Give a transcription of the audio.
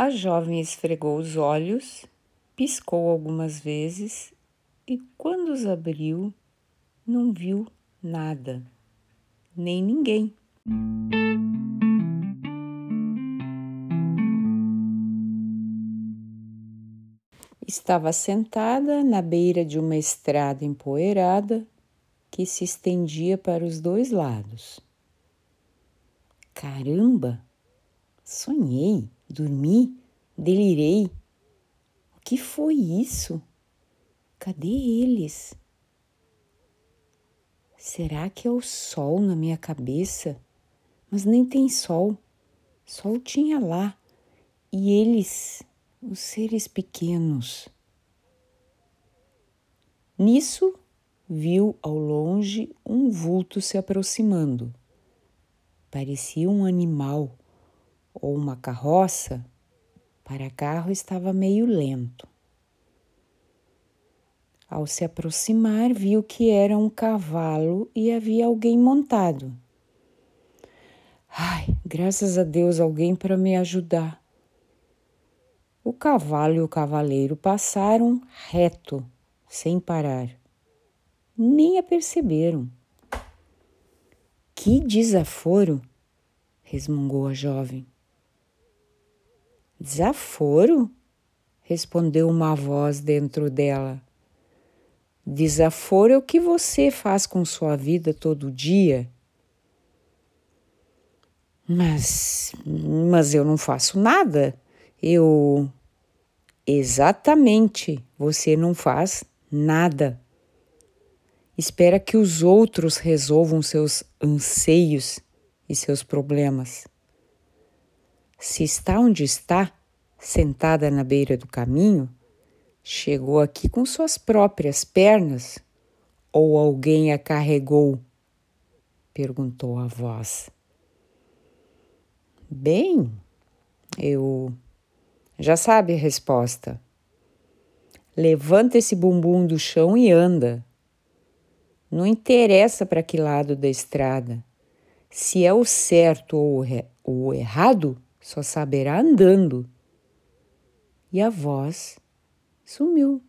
A jovem esfregou os olhos, piscou algumas vezes e, quando os abriu, não viu nada, nem ninguém. Estava sentada na beira de uma estrada empoeirada que se estendia para os dois lados. Caramba! Sonhei, dormi, delirei. O que foi isso? Cadê eles? Será que é o sol na minha cabeça? Mas nem tem sol. Sol tinha lá. E eles, os seres pequenos. Nisso, viu ao longe um vulto se aproximando. Parecia um animal ou uma carroça. Para carro estava meio lento. Ao se aproximar, viu que era um cavalo e havia alguém montado. Ai, graças a Deus, alguém para me ajudar. O cavalo e o cavaleiro passaram reto, sem parar. Nem a perceberam. Que desaforo! resmungou a jovem. Desaforo? respondeu uma voz dentro dela. Desaforo é o que você faz com sua vida todo dia. Mas, mas eu não faço nada. Eu. Exatamente, você não faz nada. Espera que os outros resolvam seus anseios e seus problemas. Se está onde está, sentada na beira do caminho, Chegou aqui com suas próprias pernas ou alguém a carregou? perguntou a voz. Bem, eu já sabe a resposta. Levanta esse bumbum do chão e anda. Não interessa para que lado da estrada. Se é o certo ou o errado, só saberá andando. E a voz sumiu.